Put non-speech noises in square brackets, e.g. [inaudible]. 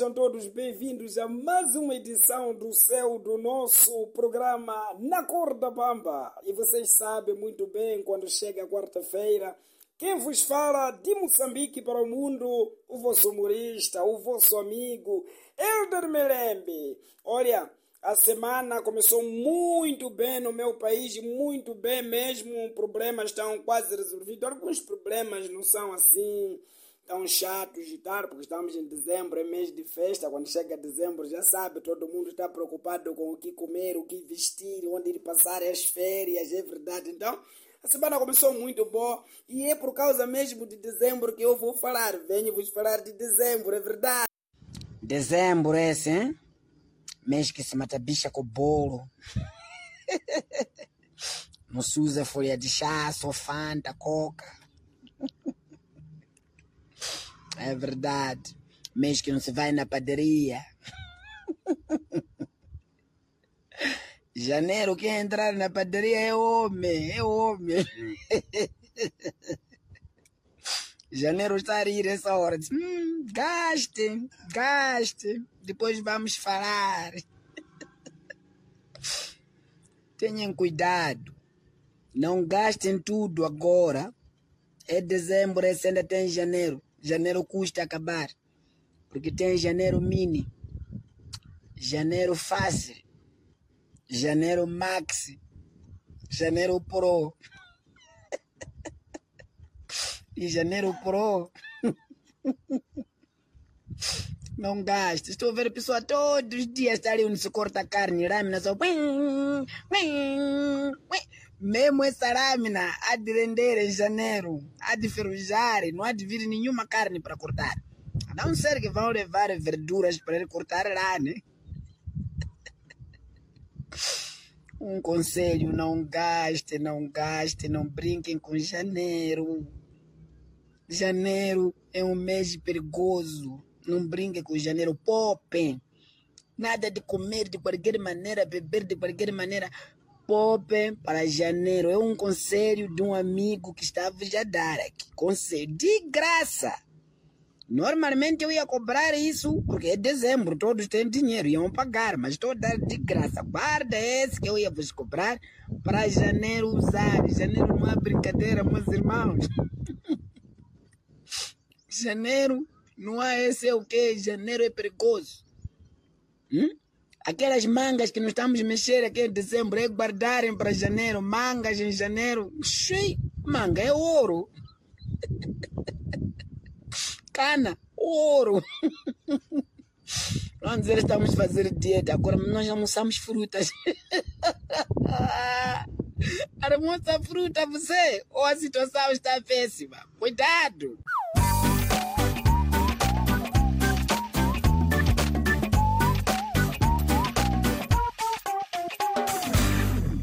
Sejam todos bem-vindos a mais uma edição do céu do nosso programa Na Cor da Bamba. E vocês sabem muito bem, quando chega quarta-feira, quem vos fala de Moçambique para o mundo, o vosso humorista, o vosso amigo, Elder Melembe. Olha, a semana começou muito bem no meu país, muito bem mesmo. Problemas estão quase resolvidos. Alguns problemas não são assim tão chatos e tal, porque estamos em dezembro, é mês de festa. Quando chega dezembro, já sabe, todo mundo está preocupado com o que comer, o que vestir, onde ir passar as férias, é verdade. Então, a semana começou muito boa e é por causa mesmo de dezembro que eu vou falar. Venho vos falar de dezembro, é verdade. Dezembro esse, hein? Mês que se mata bicha com bolo. [laughs] Não se usa folha de chá, só fanta, coca. É verdade. Mês que não se vai na padaria. [laughs] Janeiro, quem entrar na padaria é homem, é homem. [laughs] Janeiro está a rir essa hora. Diz, hum, gaste, gaste. Depois vamos falar. [laughs] Tenham cuidado. Não gastem tudo agora. É dezembro, esse ainda tem janeiro. Janeiro custa acabar. Porque tem janeiro mini. Janeiro fácil. Janeiro Max, Janeiro Pro [laughs] e Janeiro Pro. [laughs] Não gasta. Estou a ver a pessoa todos os dias estar ali onde se corta a carne, lâmina só. Mesmo essa lâmina há de render em janeiro, há de ferrujar, não há de vir nenhuma carne para cortar. A não ser que vão levar verduras para ele cortar lá, né? [laughs] Um conselho, não gaste, não gaste, não brinquem com janeiro. Janeiro é um mês perigoso. Não brinquem com janeiro, popem. Nada de comer de qualquer maneira, beber de qualquer maneira. Popem para janeiro. É um conselho de um amigo que estava a dar aqui. Conselho de graça. Normalmente eu ia cobrar isso, porque é dezembro, todos têm dinheiro, iam pagar, mas estou dar de graça. Guarda esse que eu ia vos cobrar para janeiro usar. Janeiro não é brincadeira, meus irmãos. [laughs] janeiro não é esse é o que? Janeiro é perigoso. Hum? Aquelas mangas que nós estamos mexer aqui em dezembro é guardarem para janeiro. Mangas em janeiro. Xii, manga é ouro [laughs] cana, ouro. [laughs] Vamos dizer, estamos fazer dieta, agora nós almoçamos frutas. [laughs] Almoça fruta você, ou a situação está péssima. Cuidado!